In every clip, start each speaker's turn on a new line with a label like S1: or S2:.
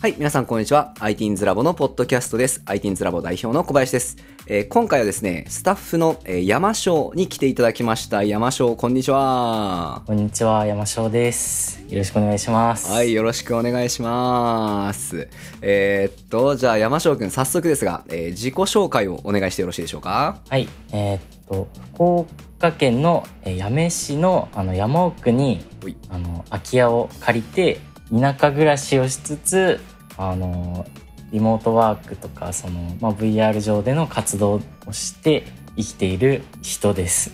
S1: はい、皆さんこんにちは。ITINS ラボのポッドキャストです。ITINS ラボ代表の小林です。えー今回はですね、スタッフの、えー山椒に来ていただきました。山椒、こんにちは。
S2: こんにちは、山椒です。よろしくお願いします。
S1: はい、よろしくお願いします。えーっと、じゃあ山椒くん、早速ですが、えー自己紹介をお願いしてよろしいでしょうか？
S2: はい、えーっと、福岡県のえー八女市のあの山奥にあの空き家を借りて田舎暮らしをしつつ、あのリモートワークとかその、まあ、VR 上での活動をして生きている人です。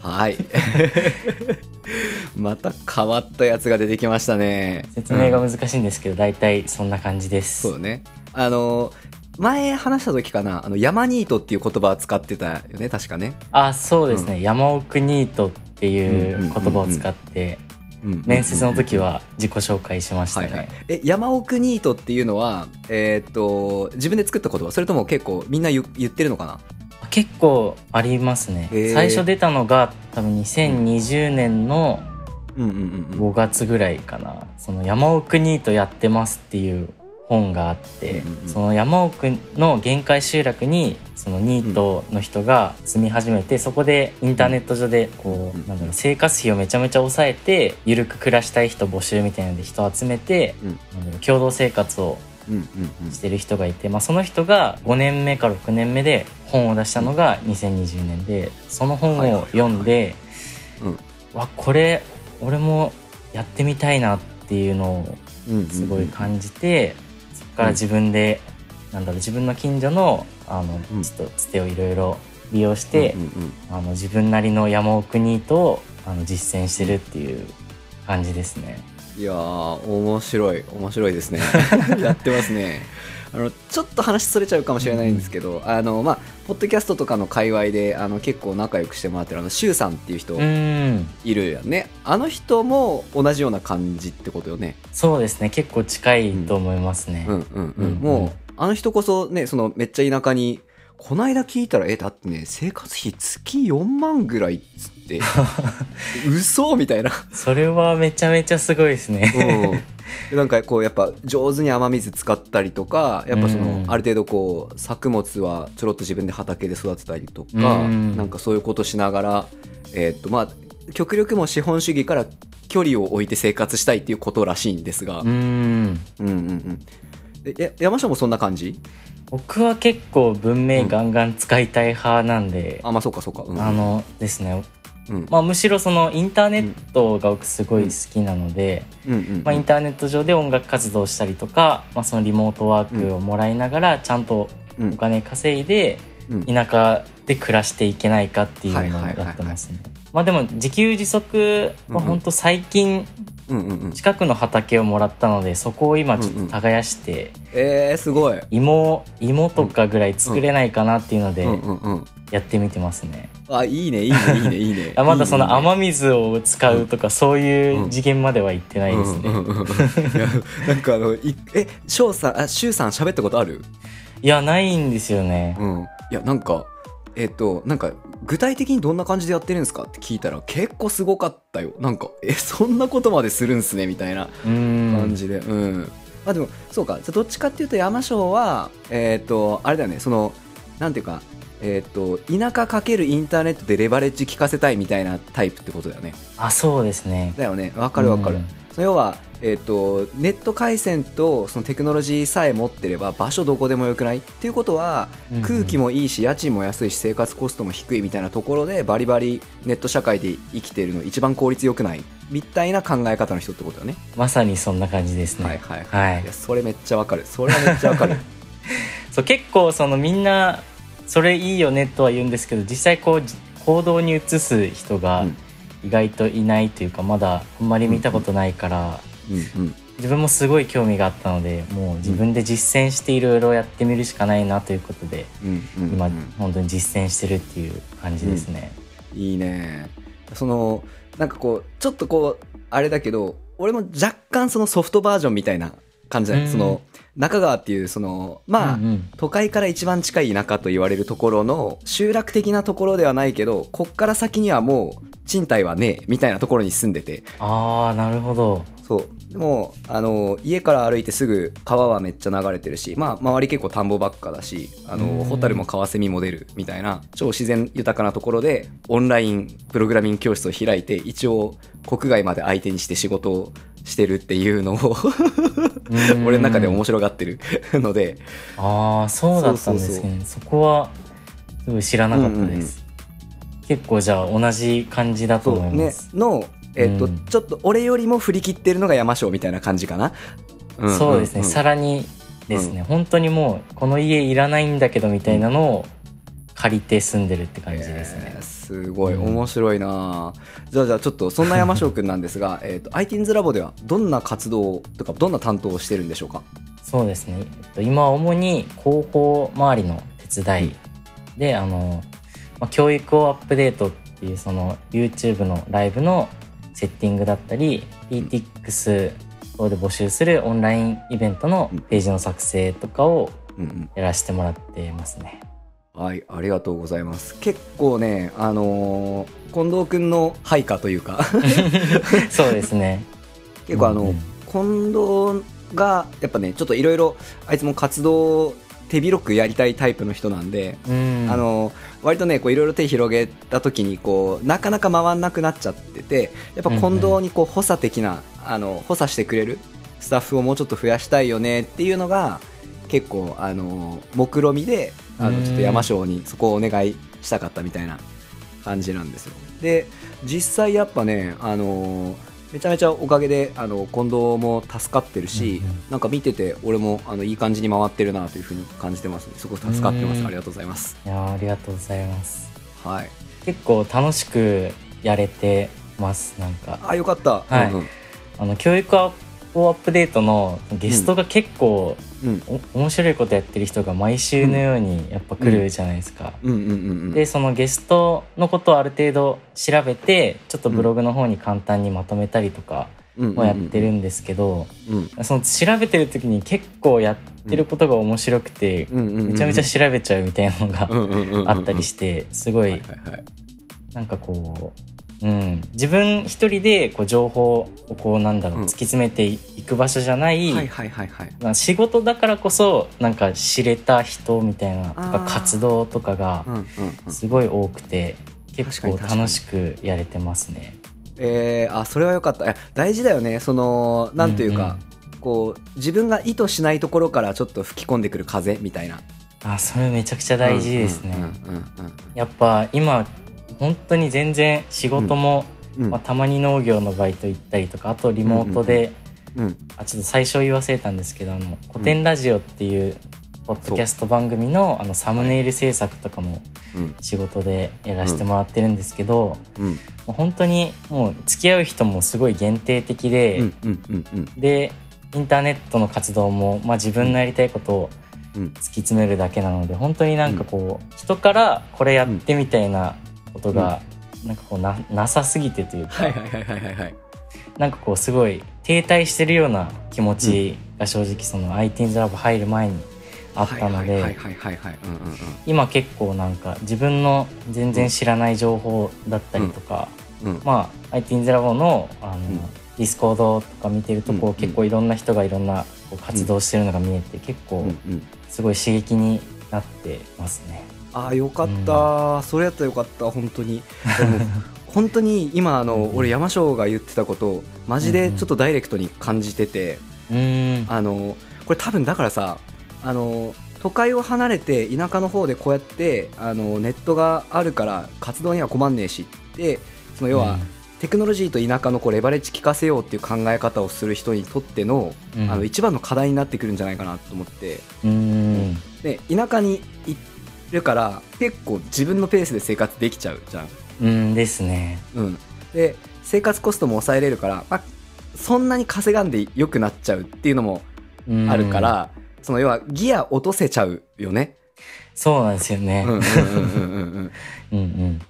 S1: はい。また変わったやつが出てきましたね。
S2: 説明が難しいんですけど、大体そんな感じです。
S1: そうだね。あの、前話した時かな、あの、山ニートっていう言葉を使ってたよね、確かね。
S2: あ、そうですね、山奥ニートっていう言葉を使って、
S1: うん
S2: 面接の時は自己紹介しましたね。
S1: はいはい。え、山奥ニートっていうのは、えーっと、自分で作った言葉？それとも結構みんな言言ってるのかな？
S2: 結構ありますね。最初出たのが多分2020年の
S1: うん。うんうんうん。
S2: 5月ぐらいかな「その山奥ニートやってます」っていう本があって、
S1: うんうんうん。
S2: その山奥の限界集落にそのニートの人が住み始めて、そこでインターネット上でこう、
S1: うん
S2: なんだろう生活費をめちゃめちゃ抑えてゆるく暮らしたい人募集みたいなので人を集めて、
S1: うん。
S2: なんだろう共同生活を
S1: うんうんうん。
S2: してる人がいて、まあ、その人が5年目から6年目で本を出したのが2020年でその本を読んで
S1: うん。
S2: わこれ俺もやってみたいなっていうのを
S1: うんうんうん。
S2: すごい感じて、そこから自分で、なんだろう自分の近所のあの
S1: うん。
S2: ちょっとつてをいろいろ利用して、
S1: うんうんうん
S2: あの自分なりの山奥ニートをあの実践してるっていう感じですね。
S1: いやー面白い。面白いですね。やってますねあのちょっと話それちゃうかもしれないんですけど、あのまあポッドキャストとかの界隈であの結構仲良くしてもらってるあのシュウさんっていう人いるやんね、あの人も同じような感じってことよね。
S2: そうですね。結構近いと思いますね。
S1: うんうんうん、
S2: うんうん。
S1: もうあの人こそねそのめっちゃ田舎にこないだ聞いたらえだってね生活費月4万ぐらいっつって。嘘みたいな。
S2: それはめちゃめちゃすごいですね。
S1: うん、なんかこうやっぱ上手に雨水使ったりとかやっぱその
S2: うん。
S1: ある程度こう作物はちょろっと自分で畑で育てたりとか
S2: うん。
S1: なんかそういうことしながらえーっとまあ極力も資本主義から距離を置いて生活したいっていうことらしいんですが、
S2: うーん。
S1: うんうんうん。えや山下もそんな感じ？
S2: 僕は結構文明ガンガン使いたい派なんで、
S1: あまあそうかそうか、うん、
S2: あのですね、
S1: うん。
S2: まあ、むしろそのインターネットが僕すごい好きなので、まあ、インターネット上で音楽活動したりとか、まあ、そのリモートワークをもらいながらちゃんと
S1: うん
S2: お金稼いで
S1: うん。
S2: 田舎で暮らしていけないかっていうのをやってますね。まあでも自給自足は本当最近近くの畑をもらったのでそこを今ちょっと耕して
S1: えー、すごい。
S2: 芋芋とかぐらい作れないかなっていうのでやってみてますね。
S1: あいいねいいねいいねいいね。
S2: あまだその雨水を使うとかそういう次元までは行ってないですね。
S1: なんかあのいえ翔さんあシュウさん喋ったことある？
S2: いやないんですよね。
S1: うん。いやなんかえっ、となんか具体的にどんな感じでやってるんですか？って聞いたら結構すごかったよ。なんかえそんなことまでするんすねみたいな感じで。うん、まあでもそうか。じゃあどっちかっていうと山椒はえっ、とあれだよね。そのなんていうかえっ、と田舎かけるインターネットでレバレッジ効かせたいみたいなタイプってことだよね。
S2: あそうですね。
S1: だよね。わかるわかる、
S2: うん。
S1: 要は、えー、とネット回線とそのテクノロジーさえ持ってれば場所どこでもよくないっていうことは
S2: うんうん。
S1: 空気もいいし家賃も安いし生活コストも低いみたいなところでバリバリネット社会で生きてるの一番効率よくないみたいな考え方の人ってことだね、
S2: まさにそんな感じですね。
S1: はいはい。
S2: はい。
S1: いやそれめっちゃわかる。それはめっちゃわかる。
S2: そう結構そのみんなそれいいよねとは言うんですけど実際こうじ行動に移す人が
S1: うん。
S2: 意外といないというかまだあんまり見たことないから
S1: うん。うん。
S2: 自分もすごい興味があったのでもう自分で実践していろいろやってみるしかないなということで
S1: うん。うん。うん。
S2: 今本当に実践してるっていう感じですね。
S1: いいね。そのなんかこうちょっとこうあれだけど俺も若干そのソフトバージョンみたいな感じだね、
S2: うん。
S1: その中川っていうそのまあ、
S2: うんうん。
S1: 都会から一番近い田舎と言われるところの集落的なところではないけどこっから先にはもう賃貸はねえみたいなところに住んでて。
S2: ああなるほど。
S1: そう。でもあの家から歩いてすぐ川はめっちゃ流れてるしまあ周り結構田んぼばっかだしあの
S2: うん。
S1: ホタルもカワセミも出るみたいな超自然豊かなところでオンラインプログラミング教室を開いて一応国外まで相手にして仕事をしてるっていうのを俺の中で面白がってる ので。
S2: ああそうだったんですね。そこはすごい知らなかったです、結構じゃあ同じ感じだと思います。
S1: のえっと、
S2: うん。
S1: ちょっと俺よりも振り切ってるのが山椒みたいな感じかな、ん
S2: そうですね、
S1: んん
S2: さらにですね、本当にもうこの家いらないんだけどみたいなのを借りて住んでるって感じですね。
S1: えー、すごい
S2: うん。
S1: 面白いな、じゃあじゃあちょっとそんな山椒くんなんですが えっと ITINS ラボではどんな活動とかどんな担当をしてるんでしょうか？
S2: そうですね、えっと、今は主に広報周りの手伝いで、あの、まあ、教育をアップデートっていうその YouTube のライブのセッティングだったり PTX 等で募集するオンラインイベントのページの作成とかを
S1: うん
S2: やらせてもらってますね。
S1: うんはいありがとうございます。結構ねあのー近藤くんの配下というか。
S2: そうですね。
S1: 結構あの、
S2: うんうん。
S1: 近藤がやっぱねちょっといろいろあいつも活動を手広くやりたいタイプの人なんで、
S2: うん、
S1: あの割とねこういろいろ手広げた時にこうなかなか回んなくなっちゃっててやっぱ近藤にこう補佐的な、あの補佐してくれるスタッフをもうちょっと増やしたいよねっていうのが結構あの目論見であ
S2: うん
S1: のちょっと山椒にそこをお願いしたかったみたいな感じなんですよ。で実際やっぱねあのめちゃめちゃおかげであの近藤も助かってるし、
S2: うんうん。
S1: なんか見てて俺もあのいい感じに回ってるなというふうに感じてますね。すごく助かってま
S2: うん。
S1: すありがとうございます。
S2: いやーありがとうございます。
S1: はい。
S2: 結構楽しくやれてますなんか。
S1: あよかった。
S2: はい
S1: うん。
S2: あの教育をアップデートのゲストが結構、
S1: うん。
S2: お面白いことやってる人が毎週のようにやっぱ来るじゃないですか。でそのゲストのことをある程度調べてちょっとブログの方に簡単にまとめたりとかもやってるんですけど、
S1: うん。
S2: その調べてる時に結構やってることが面白くて、めちゃめちゃ調べちゃうみたいなのがあったり
S1: し
S2: してすごい。なんかこう、うん、自分一人でこう情報をこうなんだろう
S1: うん。
S2: 突き詰めていく場所じゃない、
S1: はいはいはいはい。
S2: まあ仕事だからこそなんか知れた人みたいな活動とかが
S1: うんうんうん。
S2: すごい多くて結構
S1: 確かに確かに。
S2: 楽しくやれてますね。
S1: えー、あそれはよかった。大事だよね。そのなんというか、こう自分が意図しないところからちょっと吹き込んでくる風みたいな。
S2: あそれめちゃくちゃ大事ですね。
S1: うんうん。
S2: やっぱ今本当に全然仕事も、
S1: うん。うん。
S2: まあ、たまに農業のバイト行ったりとかあとリモートで、
S1: うん
S2: あちょっと最初言わせたんですけどあの古典ラジオっていうポッドキャスト番組のあのサムネイル制作とかも
S1: うん。
S2: 仕事でやらせてもらってるんですけど、
S1: うん。
S2: もう本当にもう付き合う人もすごい限定的で、でインターネットの活動も、まあ、自分のやりたいことを
S1: うん。
S2: 突き詰めるだけなので本当になんかこう、人からこれやってみたいなことが、なんかこうななさすぎてというか、
S1: はいはいはいはい
S2: なんかこうすごい停滞してるような気持ちが正直その IT's ラボ入る前にあったので、今結構なんか自分の全然知らない情報だったりとか、
S1: うん。
S2: まあ IT's ラボのあの、
S1: ん。
S2: ディスコードとか見てるとこう、
S1: うん
S2: 結構いろんな人がいろんなこう活動してるのが見えて、結構すごい刺激になってますね。
S1: ああよかった、それやったらよかった本当に。本当に今あの、
S2: うん。
S1: 俺山椒が言ってたことをマジでちょっとダイレクトに感じてて、
S2: うーん。
S1: あのこれ多分だからさあの都会を離れて田舎の方でこうやってあのネットがあるから活動には困んねえしってその要は、テクノロジーと田舎のこうレバレッジ効かせようっていう考え方をする人にとっての,、
S2: うん。
S1: あの一番の課題になってくるんじゃないかなと思って。
S2: うんうん
S1: で田舎に行るから結構自分のペースで生活できちゃうじゃん。
S2: うんですね。
S1: うん、で生活コストも抑えれるから、まあ、そんなに稼がんで良くなっちゃうっていうのも
S2: うん
S1: あるから、その要はギア落とせちゃうよね。
S2: そうなんですよね。
S1: うんうんうんうんうん
S2: うんうん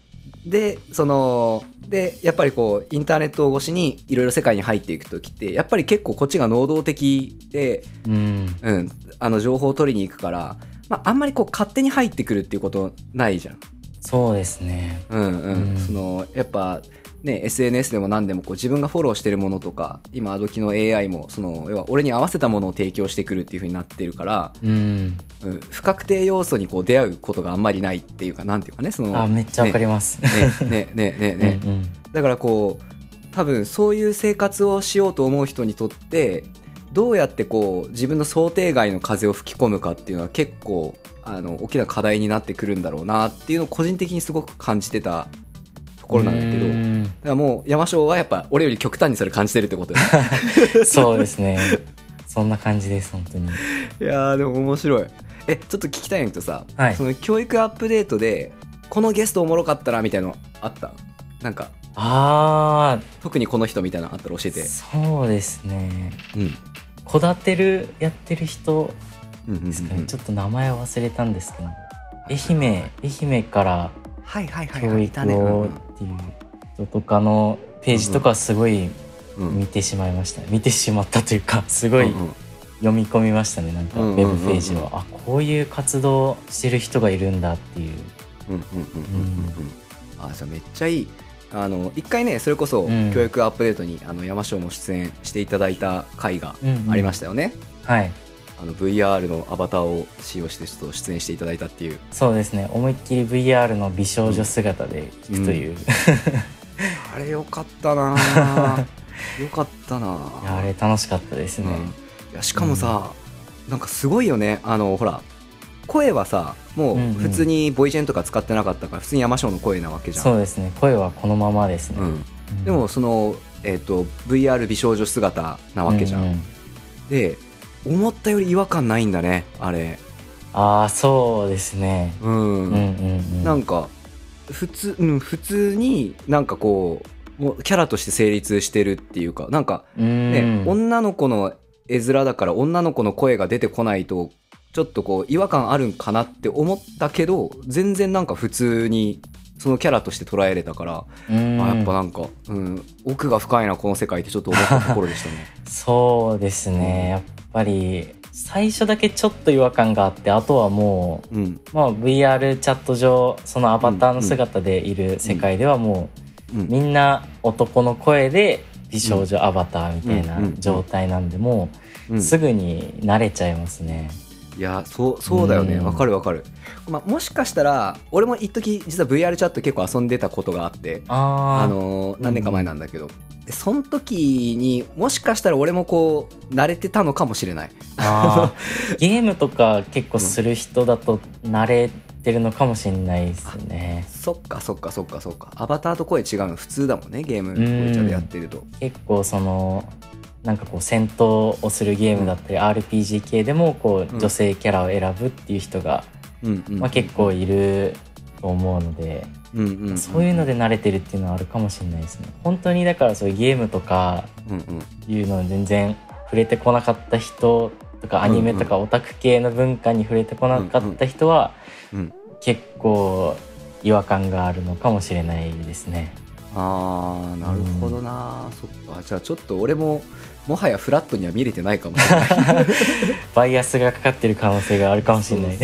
S1: でそのでやっぱりこうインターネット越しにいろいろ世界に入っていく時ってやっぱり結構こっちが能動的で、
S2: うん
S1: うん、あの情報を取りに行くから、まあ、あんまりこう勝手に入ってくるっていうことないじゃん。
S2: そうですね。
S1: うんうん。
S2: うん。
S1: そのやっぱね、SNS でも何でもこう自分がフォローしてるものとか今アドキの AI もその要は俺に合わせたものを提供してくるっていう風になってるから、
S2: うん。
S1: うん、不確定要素にこう出会うことがあんまりないっていうかなんていうかねその
S2: あめっちゃわかります、
S1: ねねねねね。
S2: うんうん。
S1: だからこう多分そういう生活をしようと思う人にとってどうやってこう自分の想定外の風を吹き込むかっていうのは結構あの大きな課題になってくるんだろうなっていうのを個人的にすごく感じてたところなんだけどだ
S2: うん。
S1: からもう山椒はやっぱ俺より極端にそれ感じてるってことだ
S2: そうですね。そんな感じです本当に。
S1: いやーでも面白い。えちょっと聞きたいんだけどさ、
S2: はい。
S1: その教育アップデートでこのゲストおもろかったなみたいなのあった？なんか。
S2: あ
S1: 特にこの人みたいなのあったら教えて。
S2: あそうですね。
S1: うん
S2: こだてるやってる人ですかね、ちょっと名前忘れたんですけど愛媛愛媛から
S1: はいはいはい
S2: 教育をっていう人とかのページとかすごい見てしまいました、見てしまったというか すごい読み込みましたねなんかウェブページを、あこういう活動してる人がいるんだっていう。
S1: あじゃあめっちゃいいあの一回ねそれこそ
S2: うん。
S1: 教育アップデートに、あの山椒も出演していただいた回がありましたよね、
S2: はい。
S1: あの VR のアバターを使用してちょっと出演していただいたっていう。
S2: そうですね。思いっきり VR の美少女姿で聞くという、い
S1: あれよかったなぁ。よかったな
S2: あれ楽しかったですね、
S1: うん。いやしかもさ、なんかすごいよね。あのほら声はさもう普通にボイジェンとか使ってなかったから普通に山椒の声なわけじゃん。
S2: そうですね。声はこのままですね、
S1: うん、
S2: うん。
S1: でもその、えっと VR 美少女姿なわけじゃん、
S2: うう
S1: で思ったより違和感ないんだねあれ。
S2: ああそうですね。
S1: うん、
S2: うんうんうん。
S1: なんか普通、うん、普通になんかこうもうキャラとして成立してるっていうかなんか
S2: うん。
S1: ね、女の子の絵面だから女の子の声が出てこないとちょっとこう違和感あるんかなって思ったけど全然なんか普通にそのキャラとして捉えれたから、
S2: うん。
S1: あやっぱなんか、うん、奥が深いなこの世界ってちょっと思ったところでしたね。
S2: そうですね。やっぱり最初だけちょっと違和感があってあとはも
S1: うん。
S2: う、まあ、VR チャット上そのアバターの姿でいる世界ではも
S1: うん。
S2: うみんな男の声で美少女アバターみたいな
S1: うん。うん。
S2: 状態なんでも
S1: う
S2: うん。すぐに慣れちゃいますね。
S1: いやそうそうだよね。
S2: うん。
S1: わかるわかる、まあ、もしかしたら俺も一時実は VR チャット結構遊んでたことがあって
S2: あ
S1: のー何年か前なんだけど、でその時にもしかしたら俺もこう慣れてたのかもしれない。
S2: ゲームとか結構する人だと慣れてるのかもしれないですね。
S1: そっかそっかそっかそっか。アバターと声違うの普通だもんねゲーム
S2: ん
S1: ボイチャでやってると。
S2: 結構そのなんかこう戦闘をするゲームだったり、RPG 系でもこ
S1: うん。
S2: う女性キャラを選ぶっていう人が、
S1: うんうん
S2: まあ、結構いると思うので、
S1: うんうんうん
S2: そういうので慣れてるっていうのはあるかもしれないですね。本当にだからそういうゲームとか
S1: うんうん。
S2: いうの全然触れてこなかった人とかアニメとかオタク系の文化に触れてこなかった人は
S1: うん
S2: 結構違和感があるのかもしれないですね。
S1: あーなるほどな、そっか。じゃあちょっと俺ももはやフラットには見れてないかもしれない。
S2: バイアスがかかってる可能性があるかもしれない。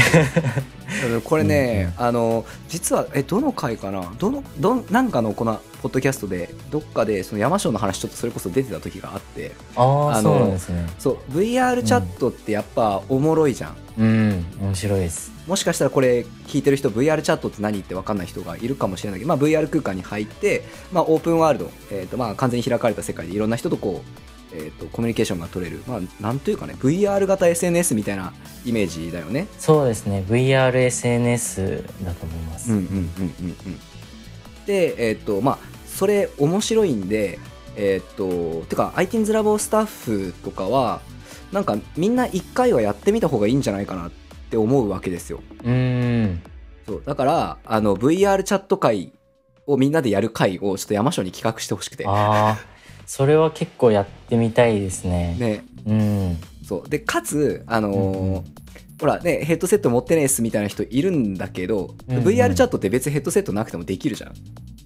S1: これね、あの実はえどの回かな？どのどんなんかのこのポッドキャストでどっかでその山椒の話ちょっとそれこそ出てた時があって。
S2: あ
S1: の
S2: そうなんですね。
S1: そう VR チャットってやっぱおもろいじゃん、
S2: うん。面白いです。
S1: もしかしたらこれ聞いてる人 VR チャットって何って分かんない人がいるかもしれないけど、まあ、VR 空間に入って、まあ、オープンワールド、えーとまあ、完全に開かれた世界でいろんな人とこう、えー、とコミュニケーションが取れる、まあ、なんというかね VR 型 SNS みたいなイメージだよね。
S2: そうですね VRSNS だと思います。
S1: うんうんうんうんうんでえっ、とまあそれ面白いんでえっ、とてか iTunes ラボスタッフとかはなんかみんな一回はやってみた方がいいんじゃないかなって思うわけですよ。
S2: うーん
S1: そうだからあの VR チャット会をみんなでやる会をちょっと山椒に企画してほしくて
S2: ああそれは結構やってみたいですね。
S1: ね。
S2: うん。
S1: そう。でかつあのー
S2: うんうん。
S1: ほらねヘッドセット持ってねえっすみたいな人いるんだけど、
S2: うんうん。
S1: VR チャットって別にヘッドセットなくてもできるじゃん。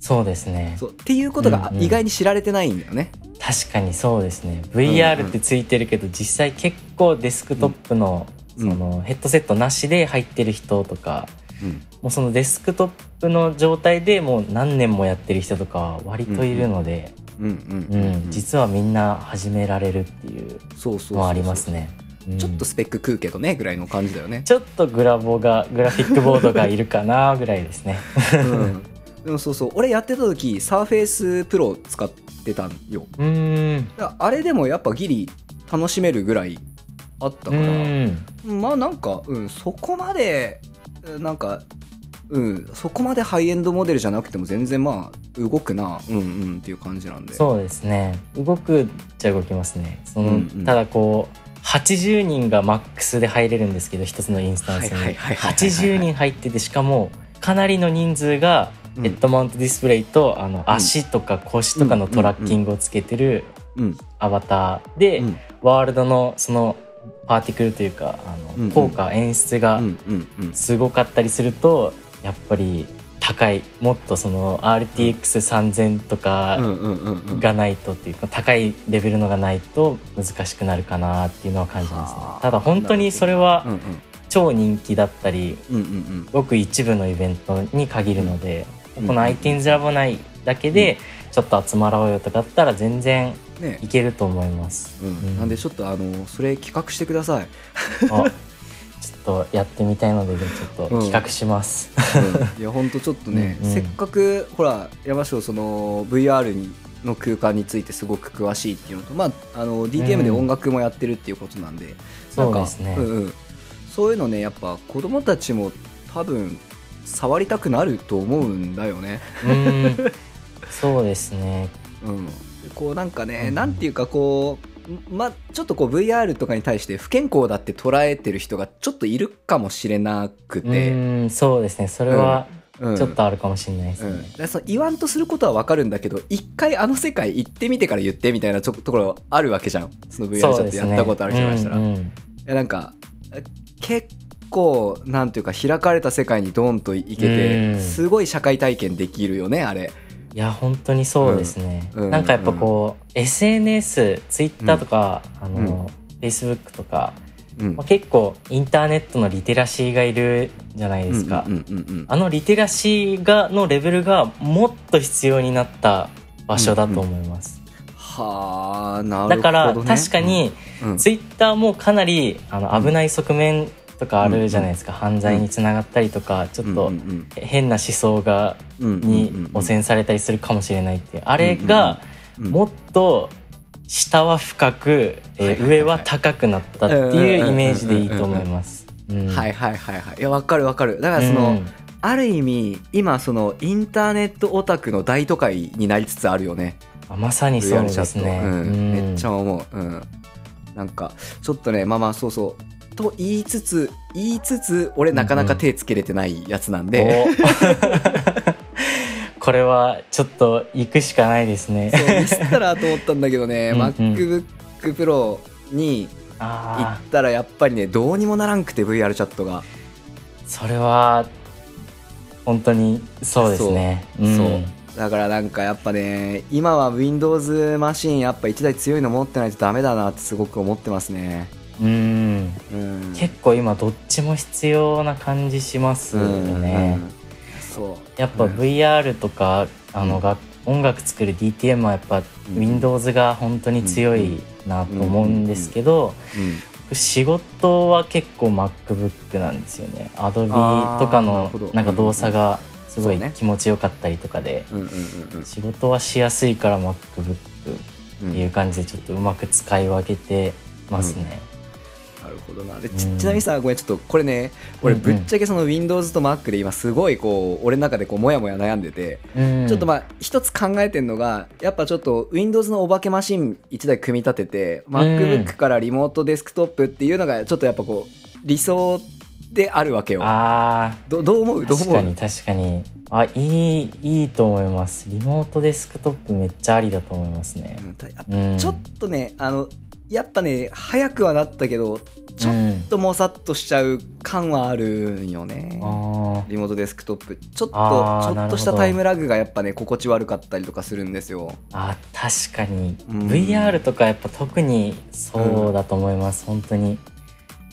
S2: そうですね。
S1: そう。っていうことが
S2: うんうん。
S1: 意外に知られてないんだよね、
S2: 確かにそうですね。VR ってついてるけど、実際結構デスクトップの,、
S1: うん。
S2: そのヘッドセットなしで入ってる人とか
S1: うん。
S2: もうそのデスクトップの状態でもう何年もやってる人とか割といるので、
S1: うんうん
S2: うん。
S1: うん。うん
S2: 実はみんな始められるっていうのはありますね。うん。
S1: ちょっとスペック食うけどねぐらいの感じだよね。
S2: ちょっとグラボがグラフィックボードがいるかなぐらいですね。
S1: うん。でもそうそう。俺やってた時サーフェイスプロ使ってたんよ。
S2: うーん。
S1: あれでもやっぱギリ楽しめるぐらいあった
S2: う
S1: から。
S2: ん。
S1: まあなんか、うん、そこまでなんかうん。そこまでハイエンドモデルじゃなくても全然まあ動くな。うんうんっていう感じなんで。
S2: そうですね。動くっちゃ動きますね。その、
S1: うんうん。
S2: ただこう、80人がマックスで入れるんですけど、一つのインスタンスに。
S1: はいはいはいはいはい
S2: 80人入ってて、しかも、かなりの人数が
S1: うん。
S2: ヘッドマウントディスプレイと、あの、足とか腰とかのトラッキングをつけてる
S1: うん
S2: アバターで、
S1: うん。
S2: ワールドのそのパーティクルというか、あ
S1: うんうん。
S2: の、効果、演出がすごかったりすると、やっぱり高い、もっとその RTX3000 とか、がないとっていうか高いレベルのがないと難しくなるかなっていうのは感じますね。
S1: はあ。
S2: ただ本当にそれは超人気だったりごく一部のイベントに限るので、
S1: うん。
S2: この iTunes ラボ内だけでちょっと集まろうよとかだったら全然いけると思います、
S1: うん
S2: うん。
S1: なんでちょっとあのそれ企画してください、
S2: あちょっとやってみたいのでちょっと企画します、
S1: うん。いやほんとちょっとね、
S2: うんうん。
S1: せっかくほら山椒その VR にの空間についてすごく詳しいっていうのとまああの DTM で音楽もやってるっていうことなんで、なんか
S2: そうですね。
S1: うんうん、そういうのねやっぱ子供たちも多分触りたくなると思うんだよね。
S2: うん。そうですね。
S1: うん、こうなんかね、
S2: うん。
S1: なんていうかこうまちょっとこう VR とかに対して不健康だって捉えてる人がちょっといるかもしれなく
S2: う
S1: て、
S2: んそうですね。それは
S1: うん。
S2: ちょっとあるかもしれないですね、
S1: うん、その言わんとすることは分かるんだけど一回あの世界行ってみてから言ってみたいなちょところあるわけじゃん。その VR チャットやったことある人がしたら、い
S2: うん。うん
S1: やなんか結構なんていうか開かれた世界にドーンと行けて、
S2: うん。
S1: すごい社会体験できるよねあれ
S2: いや本当にそうですね、
S1: うん。
S2: なんかやっぱこう、SNS ツイッターとか、あ
S1: うん。
S2: の、Facebook とか、
S1: うん。
S2: まあ、結構インターネットのリテラシーがいるじゃないですか、
S1: うんうんうんうん
S2: あのリテラシーがのレベルがもっと必要になった場所だと思います、
S1: はあなるほど、ね、
S2: だから確かに
S1: うん、
S2: ツイッターもかなりあの危ない側面とかあるじゃないですか、犯罪につながったりとかちょっと
S1: うん
S2: 変な思想が
S1: うんうん
S2: に汚染されたりするかもしれないっていうあれが
S1: うん
S2: もっと下は深く、えー上は高くなったっていうイメージでいいと思います。うん
S1: はいはいはいはい。いやわかるわかる。だからその、
S2: うん。
S1: ある意味今そのインターネットオタクの大都会になりつつあるよね。
S2: あまさにそうですね。
S1: うん。
S2: うん。
S1: めっちゃ思う、うん、なんかちょっとねまあまあそうそうと言いつつ言いつつ俺なかなか手つけれてないやつなんで、
S2: お。これはちょっと行くしかないですね。
S1: そうミスったらと思ったんだけどね
S2: うんうん。
S1: MacBook Pro に行ったらやっぱりねどうにもならんくて VR チャットが。
S2: それは本当にそうですね。ん。
S1: そう。だからなんかやっぱね今は Windows マシンやっぱ1台強いの持ってないとダメだなってすごく思ってますね
S2: うん。
S1: うん。
S2: 結構今どっちも必要な感じしますよね。
S1: そう。
S2: やっぱ
S1: うん
S2: VR とか、あ
S1: うん。
S2: のが音楽作る DTM はやっぱ
S1: うん。
S2: Windows が本当に強いなと思うんですけど、
S1: うん。
S2: 仕事は結構 MacBook なんですよね。Adobe とかの
S1: な
S2: んか動作がすごい気持ちよかったりとかで、仕事はしやすいから MacBook
S1: うん
S2: っていう感じでちょっとうまく使い分けてますね。
S1: なるほどな。でち
S2: うん。
S1: ちなみにさごめんちょっとこれね俺
S2: うんうん。
S1: ぶっちゃけその Windows と Mac で今すごいこう俺の中でこうモヤモヤ悩んでて
S2: うん。
S1: ちょっとまあ一つ考えてんのがやっぱちょっと Windows のお化けマシン1台組み立てて MacBook からリモートデスクトップっていうのがちょっとやっぱこう理想であるわけよ。
S2: あ
S1: どどう思う？
S2: ー
S1: どう思う？
S2: 確かに確かに。あいいいいと思います。リモートデスクトップめっちゃありだと思いますね。
S1: うん、ちょっとねあのやっぱね早くはなったけどちょっ
S2: うん
S1: ともさっとしちゃう感はあるんよね。
S2: あ
S1: リモートデスクトップ。ちょっとちょっとしたタイムラグがやっぱね心地悪かったりとかするんですよ。
S2: ーあ確かに、
S1: うん。
S2: VR とかやっぱ特にそうだと思います、本当に。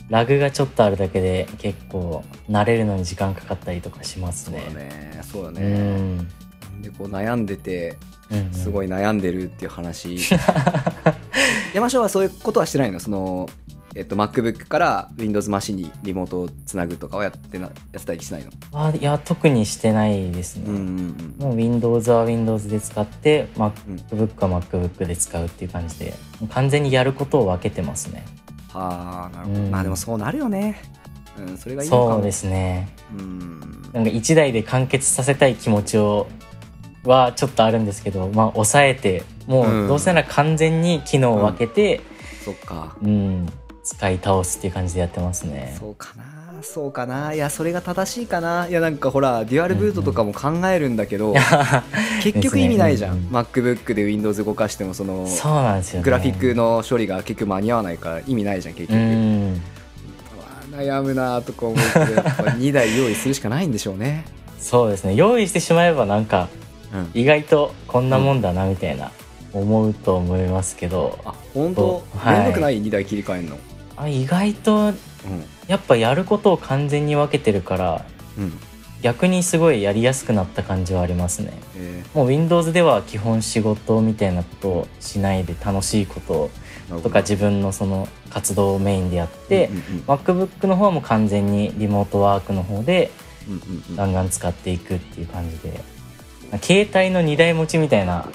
S2: ラグがちょっとあるだけで結構慣れるのに時間かかったりとかします
S1: そう
S2: ね
S1: だね。そうだ
S2: う
S1: ね、
S2: ん。
S1: でこう悩んでて
S2: うん。
S1: すごい悩んでるっていう話、山椒はそういうことはしてないの？その、えっと、MacBook から Windows マシンにリモートをつなぐとかはやってなやってたりしないの？
S2: あいや特にしてないですね、
S1: うんうん
S2: もう Windows は Windows で使って MacBook は MacBook で使うっていう感じでもう完全にやることを分けてますね。
S1: はあなるほど、
S2: うん。
S1: まあでもそうなるよね。うんそれがいいのかも。
S2: そうですね。
S1: うん。
S2: なんか1台で完結させたい気持ちをはちょっとあるんですけどまあ抑えても
S1: うん。
S2: うどうせなら完全に機能を分けて、
S1: そっか。
S2: うん。使い倒すっていう感じでやってますね。
S1: そうかな。そうかな。いやそれが正しいかな。いやなんかほらデュアルブートとかも考えるんだけど、結局意味ないじゃん、
S2: ですね。
S1: MacBook で Windows 動かしてもその
S2: そうなんですよね。
S1: グラフィックの処理が結局間に合わないから意味ないじゃん結
S2: う
S1: 局、
S2: ん。
S1: うわ悩むなとか思うけどやっぱ2台用意するしかないんでしょうね。
S2: そうですね。用意してしまえばなんか
S1: うん
S2: 意外とこんなもんだなみたいな思うと思いますけど、
S1: あ本当？
S2: はい。
S1: 面倒くない？2台切り替えるの？
S2: あ意外とやっぱやることを完全に分けてるから
S1: うん。うん
S2: 逆にすごいやりやすくなった感じはありますね。
S1: え
S2: もう Windows では基本仕事みたいなことをしないで楽しいこととか自分のその活動をメインでやって、
S1: うんうん。
S2: MacBook の方はもう完全にリモートワークの方で
S1: うんうんうん。
S2: ガンガン使っていくっていう感じで携帯の2台持ちみたいな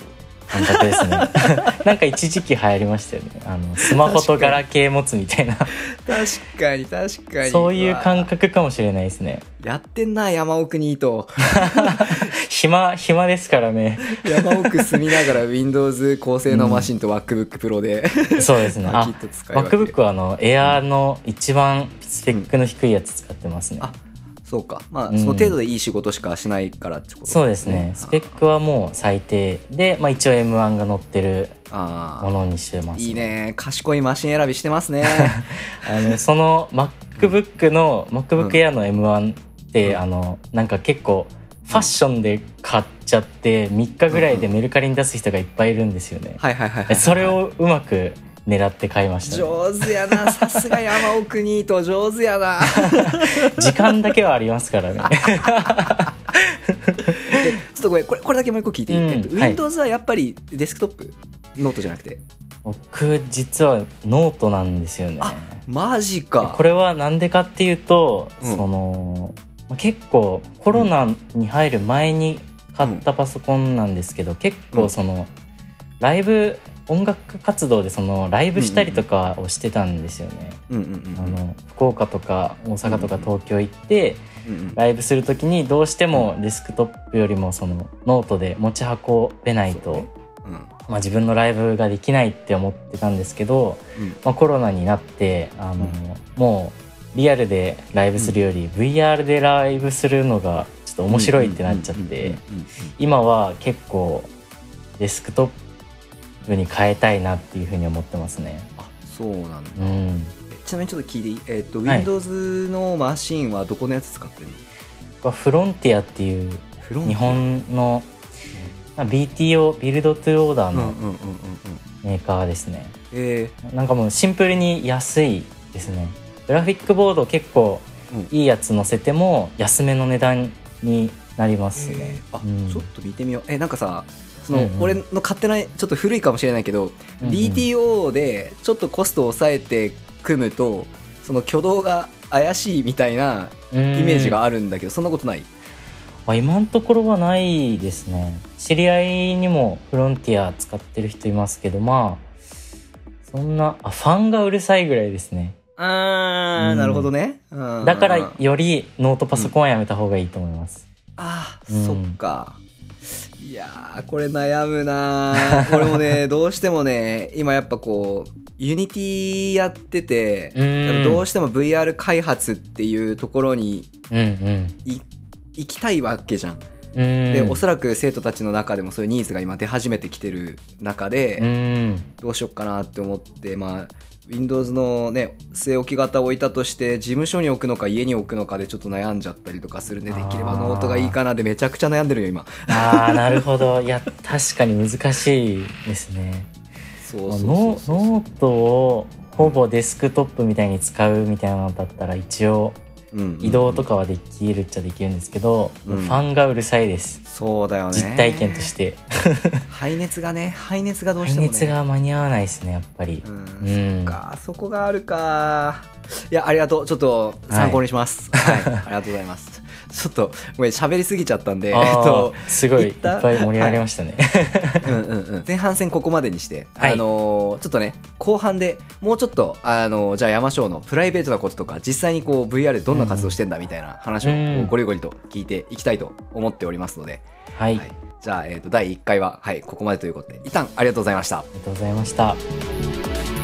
S2: 感覚ですね。なんか一時期流行りましたよね。あのスマホとガラケー持つみたいな。
S1: 確かに確かに。
S2: そういう感
S1: 覚
S2: 覚かもしれないですね。
S1: やってんな山奥にいと。
S2: 暇暇ですからね。
S1: 山奥住みながら Windows 高性能マシンと MacBookPro で、
S2: そうですね。MacBook はあのエアーの一番スペックの低いやつ使ってますね、
S1: あそうか。まあ、
S2: うん。
S1: その程度でいい仕事しかしないからってこと。
S2: そうですね。スペックはもう最低。で、まあ、一応 M1 が乗ってる
S1: ああ
S2: ものにしてます、
S1: いいね。賢いマシン選びしてますね。
S2: あのその MacBook の MacBook
S1: うん。
S2: Air の M1 って、
S1: うん。
S2: あのなんか結構ファッションで買っちゃって3日ぐらいでメルカリに出す人がいっぱいいるんですよね、
S1: はいはいはいはい
S2: それをうまく狙って買いました、ね、
S1: 上手やな。さすが山奥にいると上手やな。
S2: 時間だけはありますからね。
S1: ちょっとごめんこれこれだけもう一個聞いていい、
S2: うん
S1: えっと
S2: はい。
S1: Windows はやっぱりデスクトップノートじゃなくて？
S2: 僕実はノートなんですよね。
S1: あマジか。
S2: これはなんでかっていうと、
S1: うん。
S2: そのまあ結構コロナに入る前に買ったパソコンなんですけど、結構そのライブ音楽活動でそのライブしたりとかをしてたんですよね、
S1: うんうんうん
S2: あの福岡とか大阪とか東京行って
S1: うんうん。
S2: ライブする時にどうしてもデスクトップよりもそのノートで持ち運べないと、
S1: そうね。
S2: まあ、自分のライブができないって思ってたんですけど、
S1: うん。
S2: まあ、コロナになってあの、もうリアルでライブするより VR でライブするのがちょっと面白いってなっちゃって
S1: うんうんうんうん
S2: 今は結構デスクトップに変えたいなっていうふうに思ってますね。
S1: あそうなんだ。
S2: うん、
S1: ちなみにちょっと聞いていい？えっと
S2: はい。
S1: Windows のマシンはどこのやつ使ってるの？
S2: これフロンティアっていう日本の、まあ BTO ビルドトゥオーダーのメーカーですね。
S1: え
S2: なんかもうシンプルに安いですね。グラフィックボード結構
S1: うん。
S2: いいやつ乗せても安めの値段になります
S1: ー。
S2: ね。
S1: あ、
S2: うん。
S1: ちょっと見てみよう。えなんかさその、
S2: うんうん。
S1: 俺の勝手なちょっと古いかもしれないけど、
S2: うんうん。
S1: BTO でちょっとコストを抑えて組むとその挙動が怪しいみたいな
S2: イ
S1: イメージがあるんだけど、そんなことない？
S2: あ今のところはないですね。知り合いにもフロンティア使ってる人いますけどまあそんなあファンがうるさいぐらいですね。
S1: あー、
S2: うん。
S1: なるほどね、うん。
S2: だからよりノートパソコンはやめた方がいいと思います、
S1: あー、
S2: うん。
S1: そっかいやーこれ悩むなー。俺もねどうしてもね今やっぱこうユニティやってて、
S2: うん。
S1: どうしても VR 開発っていうところに
S2: うんうん。
S1: い行きたいわけじゃん。
S2: うん。
S1: でおそらく生徒たちの中でもそういうニーズが今出始めてきてる中で、
S2: うん。
S1: どうしよっかなって思ってまあ Windows のね据え置き型を置いたとして事務所に置くのか家に置くのかでちょっと悩んじゃったりとかするんでできればノートがいいかなでめちゃくちゃ悩んでるよ今。
S2: ああなるほど。いや確かに難しいですね。
S1: そうそう
S2: ノートをほぼデスクトップみたいに使うみたいなのだったら一応
S1: うん
S2: 移動とかはできるっちゃできるんですけど、
S1: うん。
S2: ファンがうるさいです。
S1: そうだよね。
S2: 実体験として。
S1: 排熱がね排熱がどうし
S2: 排
S1: ても、ね、
S2: 熱が間に合わないですねやっぱり。
S1: うん、
S2: うん。
S1: そっかそこがあるか。いやありがとう。ちょっと参考にします。はい、ありがとうございますちょっとごめん喋りすぎちゃったんでえっ
S2: あ
S1: と
S2: ーすごいいっぱい盛り上がりましたね、
S1: うんうんうん、前半戦ここまでにして、
S2: はい。
S1: あのーちょっとね後半でもうちょっと、あのーじゃあ山椒のプライベートなこととか実際にこう VR でどんな活動してんだみたいな話をゴリゴリと聞いていきたいと思っておりますので、
S2: はい、
S1: はい。じゃあ、えー、と第1回は、はい、ここまでということで一旦ありがとうございました。
S2: ありがとうございました